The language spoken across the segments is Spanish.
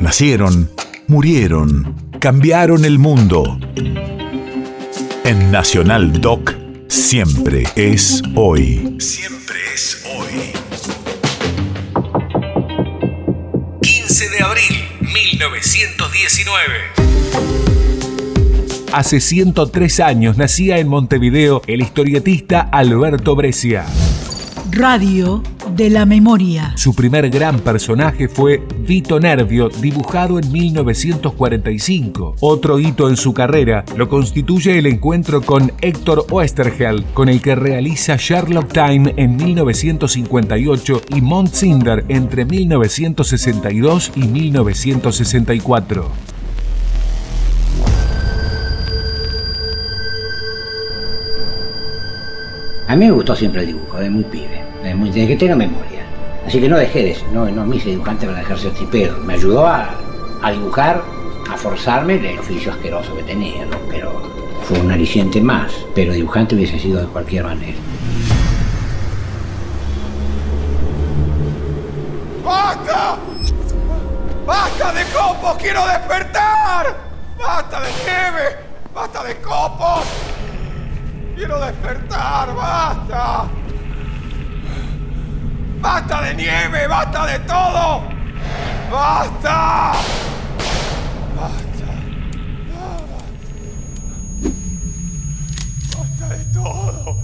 Nacieron, murieron, cambiaron el mundo. En Nacional Doc, siempre es hoy. Siempre es hoy. 15 de abril, 1919. Hace 103 años nacía en Montevideo el historietista Alberto Brescia. Radio de la Memoria. Su primer gran personaje fue Vito Nervio, dibujado en 1945. Otro hito en su carrera lo constituye el encuentro con Héctor Oesterheld, con el que realiza Sherlock Time en 1958 y Mont Cinder entre 1962 y 1964. A mí me gustó siempre el dibujo, de muy pibe, desde que tengo memoria. Así que no dejé de no, no me hice dibujante para dejarse tripero. Me ayudó a, dibujar, a forzarme el oficio asqueroso que tenía. Pero fue un aliciente más, pero dibujante hubiese sido de cualquier manera. ¡Basta! ¡Basta de copos! ¡Quiero despertar! ¡Basta de nieve! ¡Basta de copos! Quiero despertar, basta. Basta de nieve, basta de todo. Basta. Basta. Basta de todo.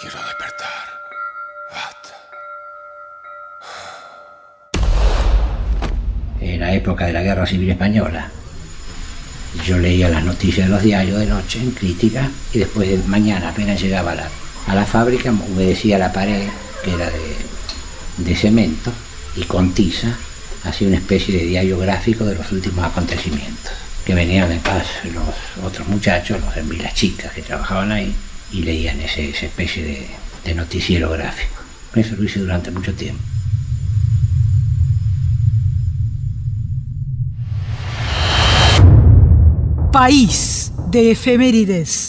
Quiero despertar. En la época de la Guerra Civil Española. Yo leía las noticias de los diarios de noche en crítica y después de mañana apenas llegaba a la, a la fábrica, humedecía la pared, que era de, de cemento, y con tiza hacía una especie de diario gráfico de los últimos acontecimientos. Que venían de paz los otros muchachos, los, las chicas que trabajaban ahí, y leían ese, esa especie de, de noticiero gráfico. Eso lo hice durante mucho tiempo. País de efemérides.